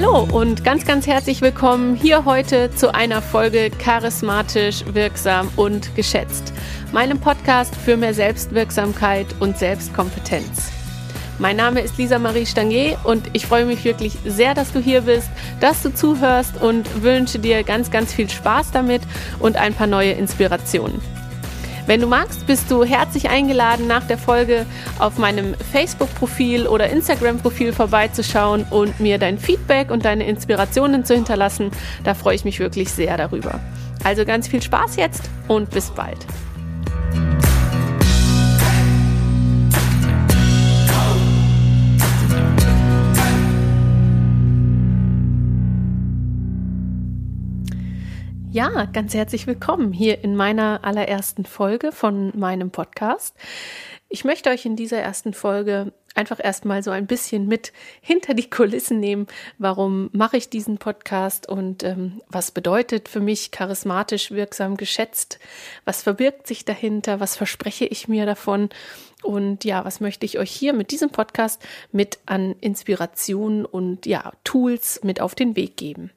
Hallo und ganz, ganz herzlich willkommen hier heute zu einer Folge Charismatisch, Wirksam und Geschätzt, meinem Podcast für mehr Selbstwirksamkeit und Selbstkompetenz. Mein Name ist Lisa Marie Stangier und ich freue mich wirklich sehr, dass du hier bist, dass du zuhörst und wünsche dir ganz, ganz viel Spaß damit und ein paar neue Inspirationen. Wenn du magst, bist du herzlich eingeladen, nach der Folge auf meinem Facebook-Profil oder Instagram-Profil vorbeizuschauen und mir dein Feedback und deine Inspirationen zu hinterlassen. Da freue ich mich wirklich sehr darüber. Also ganz viel Spaß jetzt und bis bald. Ja, ganz herzlich willkommen hier in meiner allerersten Folge von meinem Podcast. Ich möchte euch in dieser ersten Folge einfach erstmal so ein bisschen mit hinter die Kulissen nehmen. Warum mache ich diesen Podcast und ähm, was bedeutet für mich charismatisch wirksam geschätzt? Was verbirgt sich dahinter? Was verspreche ich mir davon? Und ja, was möchte ich euch hier mit diesem Podcast mit an Inspirationen und ja, Tools mit auf den Weg geben?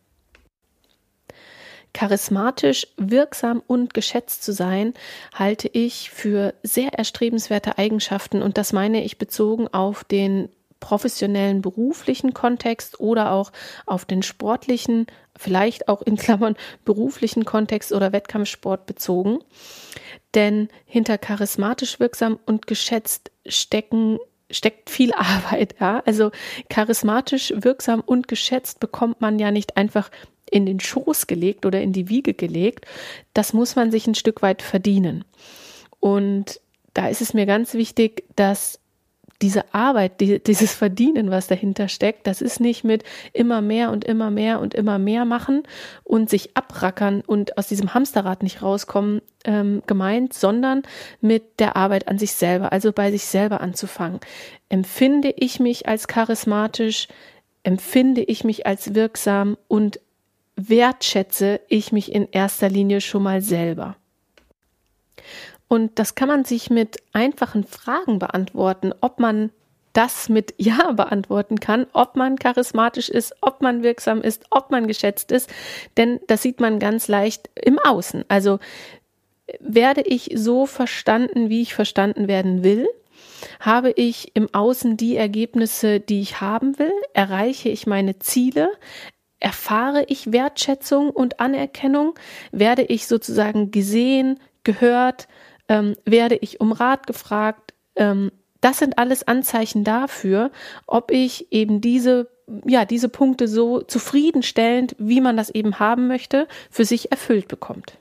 Charismatisch, wirksam und geschätzt zu sein, halte ich für sehr erstrebenswerte Eigenschaften und das meine ich bezogen auf den professionellen beruflichen Kontext oder auch auf den sportlichen, vielleicht auch in Klammern beruflichen Kontext oder Wettkampfsport bezogen. Denn hinter charismatisch wirksam und geschätzt stecken steckt viel Arbeit, ja. Also charismatisch, wirksam und geschätzt bekommt man ja nicht einfach in den Schoß gelegt oder in die Wiege gelegt. Das muss man sich ein Stück weit verdienen. Und da ist es mir ganz wichtig, dass diese Arbeit, die, dieses Verdienen, was dahinter steckt, das ist nicht mit immer mehr und immer mehr und immer mehr machen und sich abrackern und aus diesem Hamsterrad nicht rauskommen ähm, gemeint, sondern mit der Arbeit an sich selber, also bei sich selber anzufangen. Empfinde ich mich als charismatisch, empfinde ich mich als wirksam und wertschätze ich mich in erster Linie schon mal selber? Und das kann man sich mit einfachen Fragen beantworten, ob man das mit Ja beantworten kann, ob man charismatisch ist, ob man wirksam ist, ob man geschätzt ist. Denn das sieht man ganz leicht im Außen. Also werde ich so verstanden, wie ich verstanden werden will? Habe ich im Außen die Ergebnisse, die ich haben will? Erreiche ich meine Ziele? Erfahre ich Wertschätzung und Anerkennung? Werde ich sozusagen gesehen, gehört? Ähm, werde ich um Rat gefragt? Ähm, das sind alles Anzeichen dafür, ob ich eben diese ja, diese Punkte so zufriedenstellend, wie man das eben haben möchte, für sich erfüllt bekommt.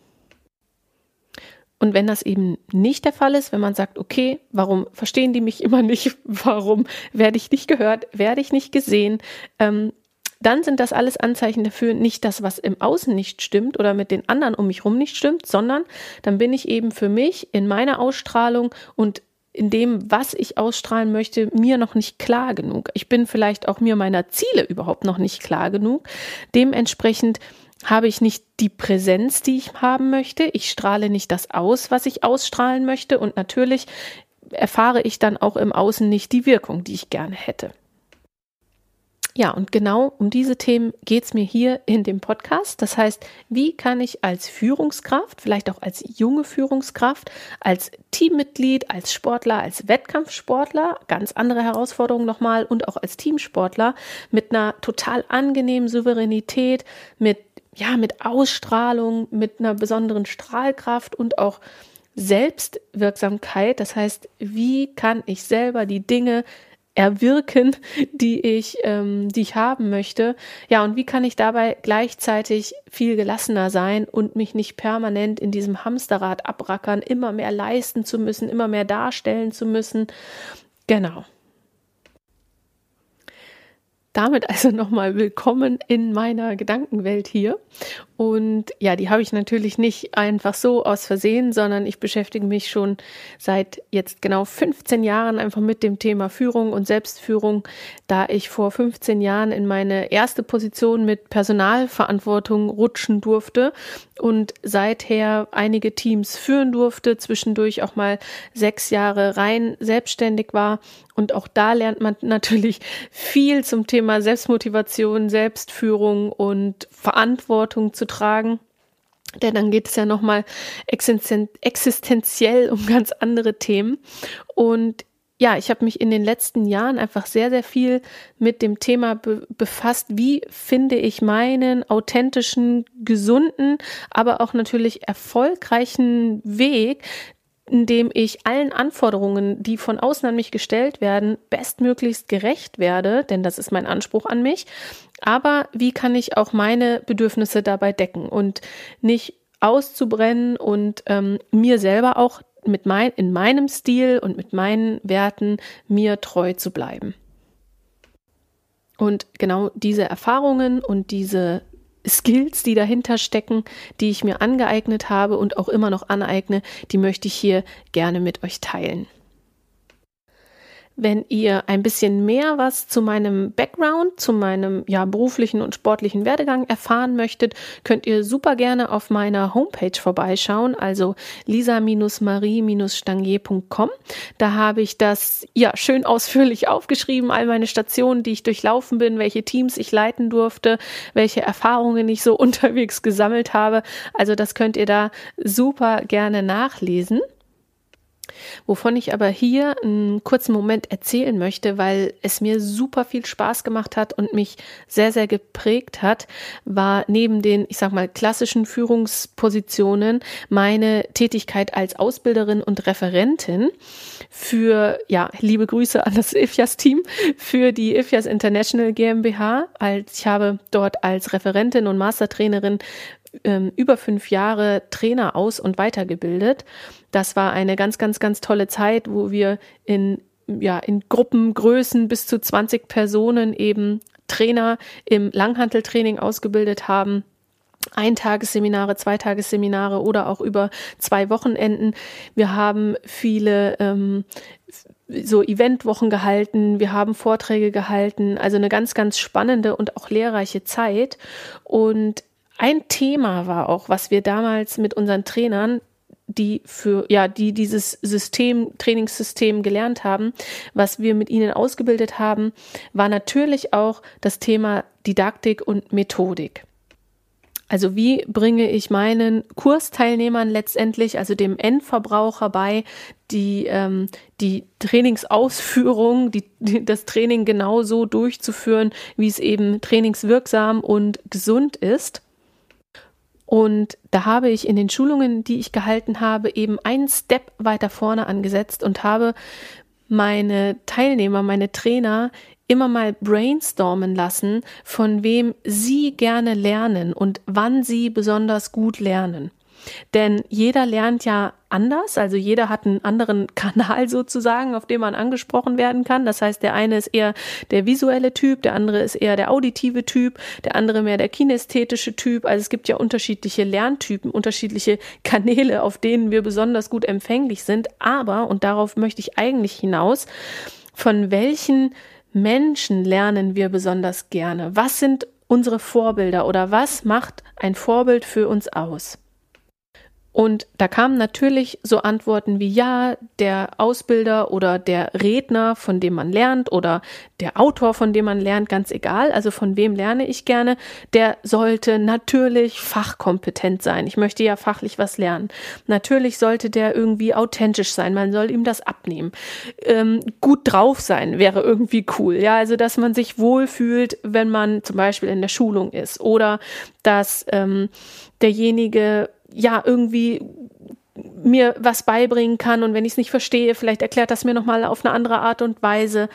Und wenn das eben nicht der Fall ist, wenn man sagt, okay, warum verstehen die mich immer nicht, warum werde ich nicht gehört, werde ich nicht gesehen, ähm, dann sind das alles Anzeichen dafür, nicht das, was im Außen nicht stimmt oder mit den anderen um mich rum nicht stimmt, sondern dann bin ich eben für mich in meiner Ausstrahlung und in dem, was ich ausstrahlen möchte, mir noch nicht klar genug. Ich bin vielleicht auch mir meiner Ziele überhaupt noch nicht klar genug. Dementsprechend habe ich nicht die Präsenz, die ich haben möchte. Ich strahle nicht das aus, was ich ausstrahlen möchte. Und natürlich erfahre ich dann auch im Außen nicht die Wirkung, die ich gerne hätte. Ja, und genau um diese Themen geht es mir hier in dem Podcast. Das heißt, wie kann ich als Führungskraft, vielleicht auch als junge Führungskraft, als Teammitglied, als Sportler, als Wettkampfsportler, ganz andere Herausforderungen nochmal und auch als Teamsportler mit einer total angenehmen Souveränität, mit ja, mit Ausstrahlung, mit einer besonderen Strahlkraft und auch Selbstwirksamkeit. Das heißt, wie kann ich selber die Dinge erwirken, die ich, ähm, die ich haben möchte. Ja, und wie kann ich dabei gleichzeitig viel gelassener sein und mich nicht permanent in diesem Hamsterrad abrackern, immer mehr leisten zu müssen, immer mehr darstellen zu müssen. Genau. Damit also nochmal willkommen in meiner Gedankenwelt hier. Und ja, die habe ich natürlich nicht einfach so aus Versehen, sondern ich beschäftige mich schon seit jetzt genau 15 Jahren einfach mit dem Thema Führung und Selbstführung, da ich vor 15 Jahren in meine erste Position mit Personalverantwortung rutschen durfte und seither einige Teams führen durfte, zwischendurch auch mal sechs Jahre rein selbstständig war. Und auch da lernt man natürlich viel zum Thema Thema Selbstmotivation, Selbstführung und Verantwortung zu tragen. Denn dann geht es ja nochmal existenziell um ganz andere Themen. Und ja, ich habe mich in den letzten Jahren einfach sehr, sehr viel mit dem Thema be befasst, wie finde ich meinen authentischen, gesunden, aber auch natürlich erfolgreichen Weg, in dem ich allen Anforderungen, die von außen an mich gestellt werden, bestmöglichst gerecht werde, denn das ist mein Anspruch an mich. Aber wie kann ich auch meine Bedürfnisse dabei decken und nicht auszubrennen und ähm, mir selber auch mit mein, in meinem Stil und mit meinen Werten mir treu zu bleiben. Und genau diese Erfahrungen und diese Skills, die dahinter stecken, die ich mir angeeignet habe und auch immer noch aneigne, die möchte ich hier gerne mit euch teilen. Wenn ihr ein bisschen mehr was zu meinem Background, zu meinem ja, beruflichen und sportlichen Werdegang erfahren möchtet, könnt ihr super gerne auf meiner Homepage vorbeischauen, also lisa-marie-stangier.com. Da habe ich das ja schön ausführlich aufgeschrieben, all meine Stationen, die ich durchlaufen bin, welche Teams ich leiten durfte, welche Erfahrungen ich so unterwegs gesammelt habe. Also das könnt ihr da super gerne nachlesen. Wovon ich aber hier einen kurzen Moment erzählen möchte, weil es mir super viel Spaß gemacht hat und mich sehr, sehr geprägt hat, war neben den, ich sag mal, klassischen Führungspositionen meine Tätigkeit als Ausbilderin und Referentin für, ja, liebe Grüße an das IFIAS-Team, für die IFIAS International GmbH. Als ich habe dort als Referentin und Mastertrainerin ähm, über fünf Jahre Trainer aus und weitergebildet. Das war eine ganz, ganz, ganz tolle Zeit, wo wir in, ja, in Gruppengrößen bis zu 20 Personen eben Trainer im Langhanteltraining ausgebildet haben. Eintagesseminare, Zweitagesseminare oder auch über zwei Wochenenden. Wir haben viele ähm, so Eventwochen gehalten, wir haben Vorträge gehalten, also eine ganz, ganz spannende und auch lehrreiche Zeit. Und ein Thema war auch, was wir damals mit unseren Trainern die für ja die dieses System Trainingssystem gelernt haben, was wir mit ihnen ausgebildet haben, war natürlich auch das Thema Didaktik und Methodik. Also wie bringe ich meinen Kursteilnehmern letztendlich, also dem Endverbraucher bei, die, ähm, die Trainingsausführung, die, die, das Training genauso durchzuführen, wie es eben trainingswirksam und gesund ist. Und da habe ich in den Schulungen, die ich gehalten habe, eben einen Step weiter vorne angesetzt und habe meine Teilnehmer, meine Trainer immer mal brainstormen lassen, von wem sie gerne lernen und wann sie besonders gut lernen. Denn jeder lernt ja anders, also jeder hat einen anderen Kanal sozusagen, auf dem man angesprochen werden kann. Das heißt, der eine ist eher der visuelle Typ, der andere ist eher der auditive Typ, der andere mehr der kinästhetische Typ. Also es gibt ja unterschiedliche Lerntypen, unterschiedliche Kanäle, auf denen wir besonders gut empfänglich sind. Aber, und darauf möchte ich eigentlich hinaus, von welchen Menschen lernen wir besonders gerne? Was sind unsere Vorbilder oder was macht ein Vorbild für uns aus? Und da kamen natürlich so Antworten wie ja, der Ausbilder oder der Redner, von dem man lernt oder der Autor, von dem man lernt, ganz egal, also von wem lerne ich gerne, der sollte natürlich fachkompetent sein. Ich möchte ja fachlich was lernen. Natürlich sollte der irgendwie authentisch sein, man soll ihm das abnehmen. Ähm, gut drauf sein wäre irgendwie cool, ja, also dass man sich wohlfühlt, wenn man zum Beispiel in der Schulung ist oder dass ähm, derjenige ja irgendwie mir was beibringen kann und wenn ich es nicht verstehe, vielleicht erklärt das mir nochmal auf eine andere Art und Weise.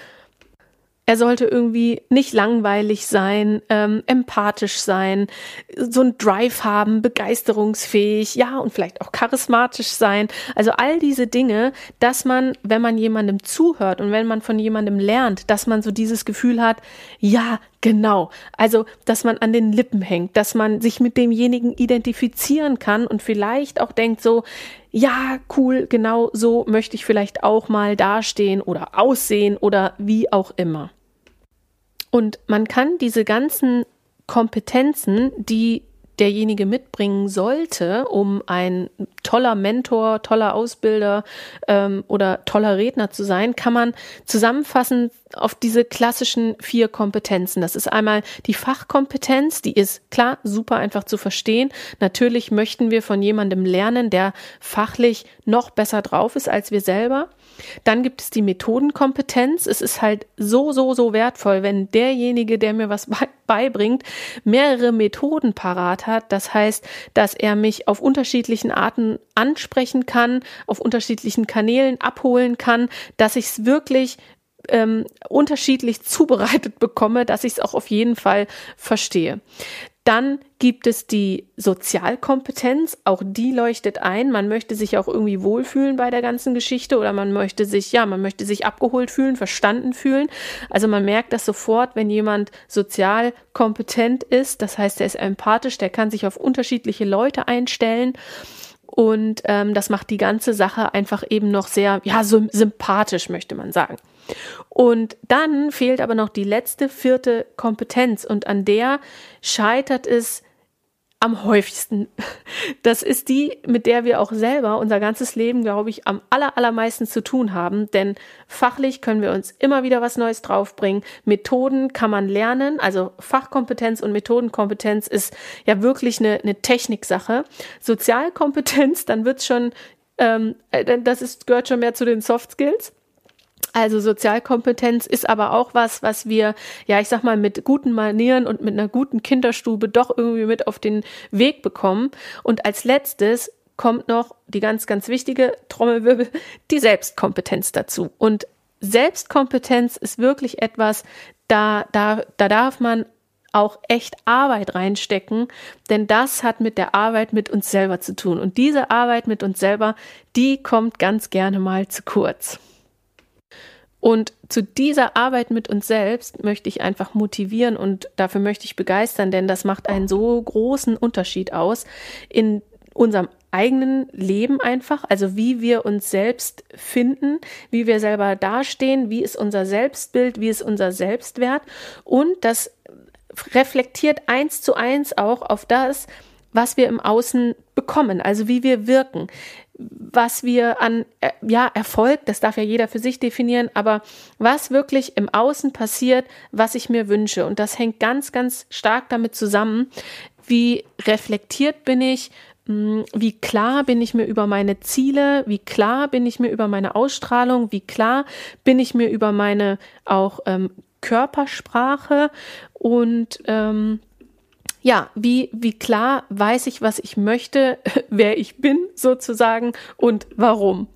Er sollte irgendwie nicht langweilig sein, ähm, empathisch sein, so ein Drive haben, begeisterungsfähig, ja, und vielleicht auch charismatisch sein. Also all diese Dinge, dass man, wenn man jemandem zuhört und wenn man von jemandem lernt, dass man so dieses Gefühl hat, ja, genau. Also, dass man an den Lippen hängt, dass man sich mit demjenigen identifizieren kann und vielleicht auch denkt so, ja, cool, genau so möchte ich vielleicht auch mal dastehen oder aussehen oder wie auch immer. Und man kann diese ganzen Kompetenzen, die derjenige mitbringen sollte, um ein toller Mentor, toller Ausbilder ähm, oder toller Redner zu sein, kann man zusammenfassend auf diese klassischen vier Kompetenzen. Das ist einmal die Fachkompetenz, die ist klar super einfach zu verstehen. Natürlich möchten wir von jemandem lernen, der fachlich noch besser drauf ist als wir selber. Dann gibt es die Methodenkompetenz. Es ist halt so, so, so wertvoll, wenn derjenige, der mir was beibringt, mehrere Methoden parat hat. Das heißt, dass er mich auf unterschiedlichen Arten ansprechen kann, auf unterschiedlichen Kanälen abholen kann, dass ich es wirklich ähm, unterschiedlich zubereitet bekomme, dass ich es auch auf jeden Fall verstehe. Dann gibt es die Sozialkompetenz, auch die leuchtet ein. Man möchte sich auch irgendwie wohlfühlen bei der ganzen Geschichte oder man möchte sich, ja, man möchte sich abgeholt fühlen, verstanden fühlen. Also man merkt das sofort, wenn jemand sozial kompetent ist. Das heißt, er ist empathisch, der kann sich auf unterschiedliche Leute einstellen. Und ähm, das macht die ganze Sache einfach eben noch sehr, ja, so sympathisch, möchte man sagen. Und dann fehlt aber noch die letzte, vierte Kompetenz und an der scheitert es am häufigsten. Das ist die, mit der wir auch selber unser ganzes Leben, glaube ich, am aller, allermeisten zu tun haben. Denn fachlich können wir uns immer wieder was Neues draufbringen. Methoden kann man lernen. Also Fachkompetenz und Methodenkompetenz ist ja wirklich eine, eine Techniksache. Sozialkompetenz, dann wird's schon, ähm, äh, das ist, gehört schon mehr zu den Soft Skills. Also Sozialkompetenz ist aber auch was, was wir, ja, ich sag mal, mit guten Manieren und mit einer guten Kinderstube doch irgendwie mit auf den Weg bekommen. Und als letztes kommt noch die ganz, ganz wichtige Trommelwirbel, die Selbstkompetenz dazu. Und Selbstkompetenz ist wirklich etwas, da, da, da darf man auch echt Arbeit reinstecken, denn das hat mit der Arbeit mit uns selber zu tun. Und diese Arbeit mit uns selber, die kommt ganz gerne mal zu kurz. Und zu dieser Arbeit mit uns selbst möchte ich einfach motivieren und dafür möchte ich begeistern, denn das macht einen so großen Unterschied aus in unserem eigenen Leben einfach, also wie wir uns selbst finden, wie wir selber dastehen, wie ist unser Selbstbild, wie ist unser Selbstwert. Und das reflektiert eins zu eins auch auf das, was wir im Außen bekommen, also wie wir wirken was wir an äh, ja Erfolg, das darf ja jeder für sich definieren, aber was wirklich im Außen passiert, was ich mir wünsche. Und das hängt ganz ganz stark damit zusammen, wie reflektiert bin ich, hm, wie klar bin ich mir über meine Ziele, wie klar bin ich mir über meine Ausstrahlung, wie klar bin ich mir über meine auch ähm, Körpersprache. Und ähm, ja, wie, wie klar weiß ich, was ich möchte, wer ich bin sozusagen und warum.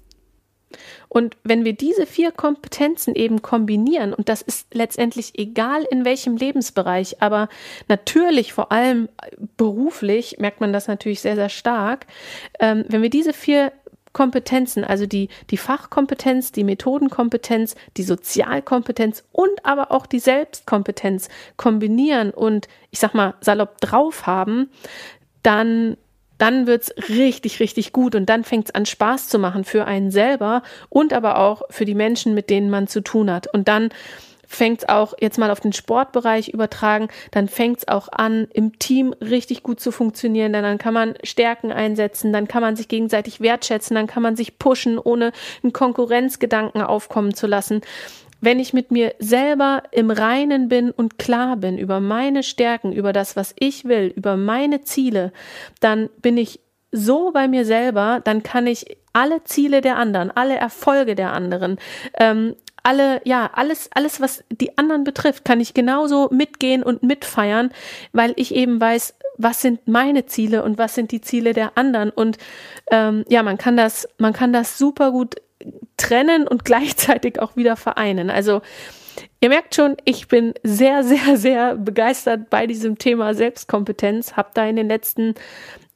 Und wenn wir diese vier Kompetenzen eben kombinieren, und das ist letztendlich egal in welchem Lebensbereich, aber natürlich vor allem beruflich merkt man das natürlich sehr, sehr stark, ähm, wenn wir diese vier Kompetenzen, also die, die Fachkompetenz, die Methodenkompetenz, die Sozialkompetenz und aber auch die Selbstkompetenz kombinieren und ich sag mal salopp drauf haben, dann dann wird's richtig, richtig gut und dann fängt's an Spaß zu machen für einen selber und aber auch für die Menschen, mit denen man zu tun hat. Und dann fängt es auch jetzt mal auf den Sportbereich übertragen, dann fängt es auch an, im Team richtig gut zu funktionieren, denn dann kann man Stärken einsetzen, dann kann man sich gegenseitig wertschätzen, dann kann man sich pushen, ohne einen Konkurrenzgedanken aufkommen zu lassen. Wenn ich mit mir selber im Reinen bin und klar bin über meine Stärken, über das, was ich will, über meine Ziele, dann bin ich so bei mir selber, dann kann ich alle Ziele der anderen, alle Erfolge der anderen, ähm, alle, ja, alles, alles, was die anderen betrifft, kann ich genauso mitgehen und mitfeiern, weil ich eben weiß, was sind meine Ziele und was sind die Ziele der anderen. Und ähm, ja, man kann das, man kann das super gut trennen und gleichzeitig auch wieder vereinen. Also Ihr merkt schon, ich bin sehr, sehr, sehr begeistert bei diesem Thema Selbstkompetenz. Hab da in den letzten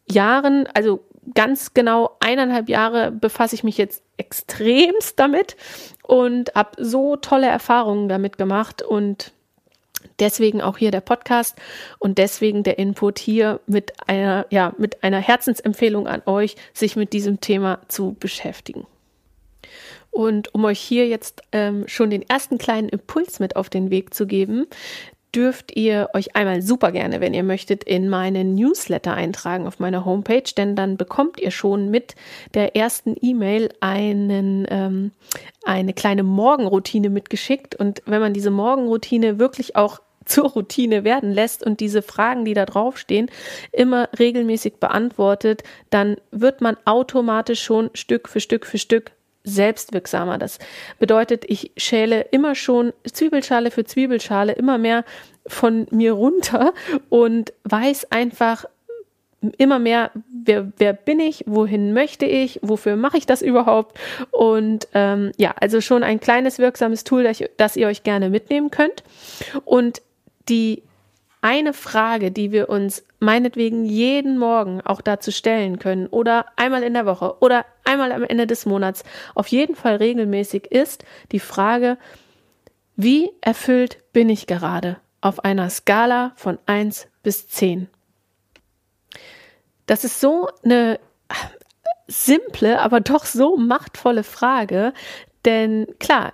Jahren, also ganz genau eineinhalb Jahre befasse ich mich jetzt extremst damit und habe so tolle Erfahrungen damit gemacht und deswegen auch hier der Podcast und deswegen der Input hier mit einer ja mit einer Herzensempfehlung an euch, sich mit diesem Thema zu beschäftigen. Und um euch hier jetzt ähm, schon den ersten kleinen Impuls mit auf den Weg zu geben, dürft ihr euch einmal super gerne, wenn ihr möchtet, in meinen Newsletter eintragen auf meiner Homepage, denn dann bekommt ihr schon mit der ersten E-Mail einen, ähm, eine kleine Morgenroutine mitgeschickt. Und wenn man diese Morgenroutine wirklich auch zur Routine werden lässt und diese Fragen, die da draufstehen, immer regelmäßig beantwortet, dann wird man automatisch schon Stück für Stück für Stück selbstwirksamer. Das bedeutet, ich schäle immer schon Zwiebelschale für Zwiebelschale immer mehr von mir runter und weiß einfach, immer mehr, wer, wer bin ich, wohin möchte ich, wofür mache ich das überhaupt? Und ähm, ja, also schon ein kleines wirksames Tool, das, das ihr euch gerne mitnehmen könnt. Und die eine Frage, die wir uns meinetwegen jeden Morgen auch dazu stellen können oder einmal in der Woche oder einmal am Ende des Monats, auf jeden Fall regelmäßig ist die Frage, wie erfüllt bin ich gerade auf einer Skala von 1 bis 10? Das ist so eine simple, aber doch so machtvolle Frage. Denn klar,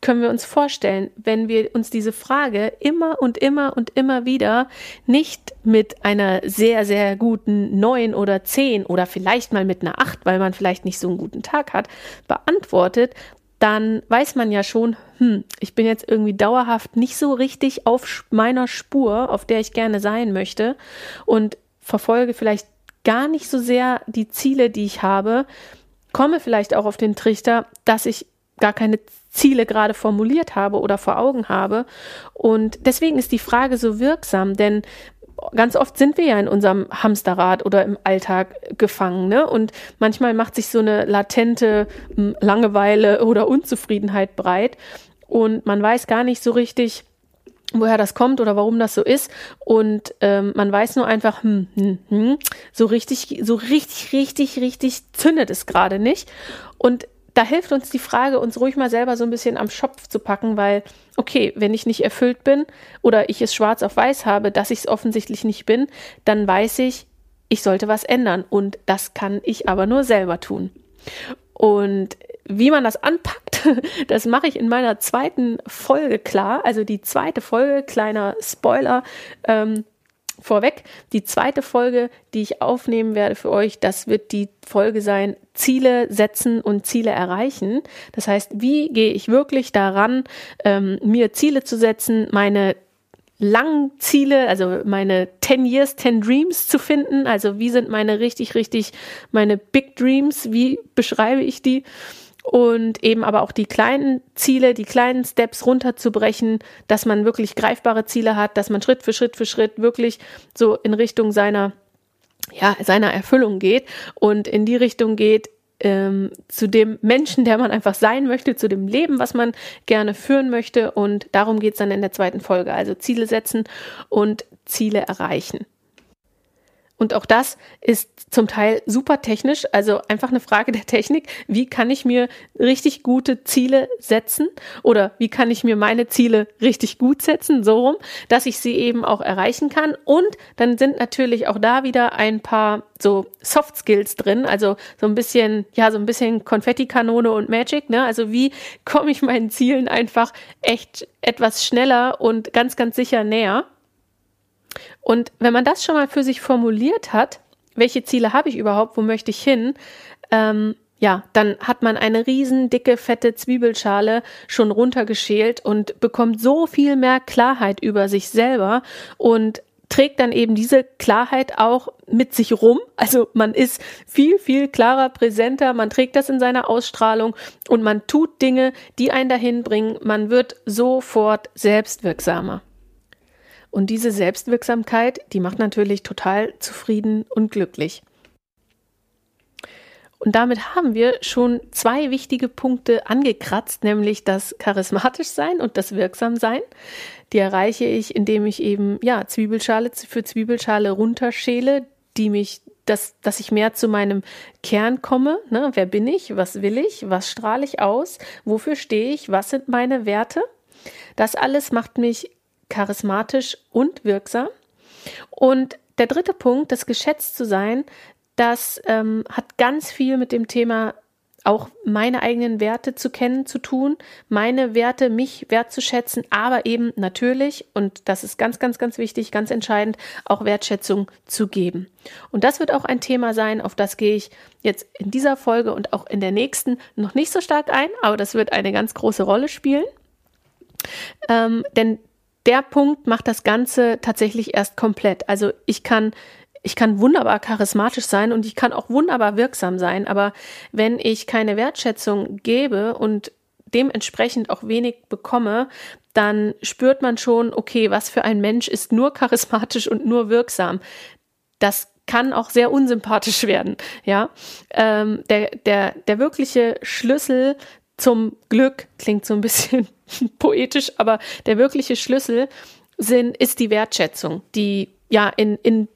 können wir uns vorstellen, wenn wir uns diese Frage immer und immer und immer wieder nicht mit einer sehr, sehr guten neun oder zehn oder vielleicht mal mit einer acht, weil man vielleicht nicht so einen guten Tag hat, beantwortet, dann weiß man ja schon, hm, ich bin jetzt irgendwie dauerhaft nicht so richtig auf meiner Spur, auf der ich gerne sein möchte. Und verfolge vielleicht gar nicht so sehr die Ziele, die ich habe, komme vielleicht auch auf den Trichter, dass ich gar keine Ziele gerade formuliert habe oder vor Augen habe. Und deswegen ist die Frage so wirksam, denn ganz oft sind wir ja in unserem Hamsterrad oder im Alltag gefangen. Ne? Und manchmal macht sich so eine latente hm, Langeweile oder Unzufriedenheit breit. Und man weiß gar nicht so richtig, woher das kommt oder warum das so ist. Und ähm, man weiß nur einfach, hm, hm, hm, so richtig, so richtig, richtig, richtig zündet es gerade nicht. Und da hilft uns die Frage, uns ruhig mal selber so ein bisschen am Schopf zu packen, weil, okay, wenn ich nicht erfüllt bin oder ich es schwarz auf weiß habe, dass ich es offensichtlich nicht bin, dann weiß ich, ich sollte was ändern. Und das kann ich aber nur selber tun. Und wie man das anpackt, das mache ich in meiner zweiten Folge klar. Also die zweite Folge, kleiner Spoiler ähm, vorweg. Die zweite Folge, die ich aufnehmen werde für euch, das wird die Folge sein, Ziele setzen und Ziele erreichen. Das heißt, wie gehe ich wirklich daran, ähm, mir Ziele zu setzen, meine langen Ziele, also meine 10 Years, 10 Dreams zu finden. Also wie sind meine richtig, richtig, meine Big Dreams, wie beschreibe ich die? Und eben aber auch die kleinen Ziele, die kleinen Steps runterzubrechen, dass man wirklich greifbare Ziele hat, dass man Schritt für Schritt für Schritt wirklich so in Richtung seiner ja, seiner Erfüllung geht und in die Richtung geht, ähm, zu dem Menschen, der man einfach sein möchte, zu dem Leben, was man gerne führen möchte. Und darum geht es dann in der zweiten Folge. Also Ziele setzen und Ziele erreichen. Und auch das ist zum Teil super technisch, also einfach eine Frage der Technik. Wie kann ich mir richtig gute Ziele setzen oder wie kann ich mir meine Ziele richtig gut setzen, so rum, dass ich sie eben auch erreichen kann. Und dann sind natürlich auch da wieder ein paar so Soft Skills drin, also so ein bisschen, ja, so ein bisschen Konfettikanone und Magic, ne? Also wie komme ich meinen Zielen einfach echt etwas schneller und ganz, ganz sicher näher? Und wenn man das schon mal für sich formuliert hat, welche Ziele habe ich überhaupt, wo möchte ich hin, ähm, ja, dann hat man eine riesen dicke, fette Zwiebelschale schon runtergeschält und bekommt so viel mehr Klarheit über sich selber und trägt dann eben diese Klarheit auch mit sich rum. Also man ist viel, viel klarer, präsenter, man trägt das in seiner Ausstrahlung und man tut Dinge, die einen dahin bringen. Man wird sofort selbstwirksamer. Und diese Selbstwirksamkeit, die macht natürlich total zufrieden und glücklich. Und damit haben wir schon zwei wichtige Punkte angekratzt, nämlich das charismatisch sein und das wirksam sein. Die erreiche ich, indem ich eben ja Zwiebelschale für Zwiebelschale runterschäle, die mich dass, dass ich mehr zu meinem Kern komme. Ne? Wer bin ich? Was will ich? Was strahle ich aus? Wofür stehe ich? Was sind meine Werte? Das alles macht mich charismatisch und wirksam. Und der dritte Punkt, das geschätzt zu sein, das ähm, hat ganz viel mit dem Thema auch meine eigenen Werte zu kennen zu tun, meine Werte, mich wertzuschätzen, aber eben natürlich, und das ist ganz, ganz, ganz wichtig, ganz entscheidend, auch Wertschätzung zu geben. Und das wird auch ein Thema sein, auf das gehe ich jetzt in dieser Folge und auch in der nächsten noch nicht so stark ein, aber das wird eine ganz große Rolle spielen. Ähm, denn der Punkt macht das Ganze tatsächlich erst komplett. Also ich kann ich kann wunderbar charismatisch sein und ich kann auch wunderbar wirksam sein, aber wenn ich keine Wertschätzung gebe und dementsprechend auch wenig bekomme, dann spürt man schon, okay, was für ein Mensch ist nur charismatisch und nur wirksam. Das kann auch sehr unsympathisch werden, ja. Ähm, der, der, der wirkliche Schlüssel zum Glück klingt so ein bisschen poetisch, aber der wirkliche Schlüssel sind, ist die Wertschätzung, die ja in, in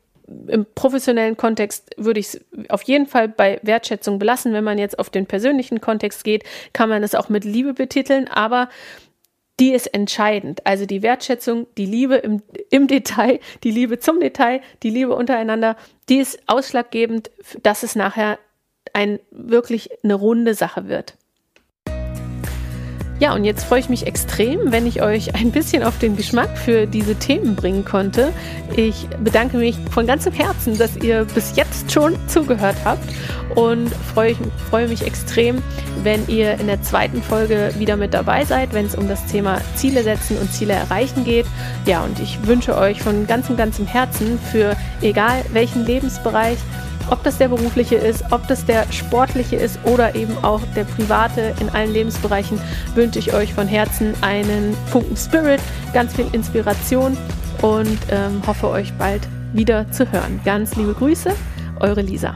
im professionellen Kontext würde ich es auf jeden Fall bei Wertschätzung belassen. Wenn man jetzt auf den persönlichen Kontext geht, kann man es auch mit Liebe betiteln, aber die ist entscheidend. Also die Wertschätzung, die Liebe im, im Detail, die Liebe zum Detail, die Liebe untereinander, die ist ausschlaggebend, dass es nachher ein wirklich eine runde Sache wird. Ja, und jetzt freue ich mich extrem, wenn ich euch ein bisschen auf den Geschmack für diese Themen bringen konnte. Ich bedanke mich von ganzem Herzen, dass ihr bis jetzt schon zugehört habt und freue, freue mich extrem, wenn ihr in der zweiten Folge wieder mit dabei seid, wenn es um das Thema Ziele setzen und Ziele erreichen geht. Ja, und ich wünsche euch von ganzem, ganzem Herzen für egal welchen Lebensbereich, ob das der berufliche ist, ob das der sportliche ist oder eben auch der private in allen Lebensbereichen, wünsche ich euch von Herzen einen Funken Spirit, ganz viel Inspiration und ähm, hoffe euch bald wieder zu hören. Ganz liebe Grüße, eure Lisa.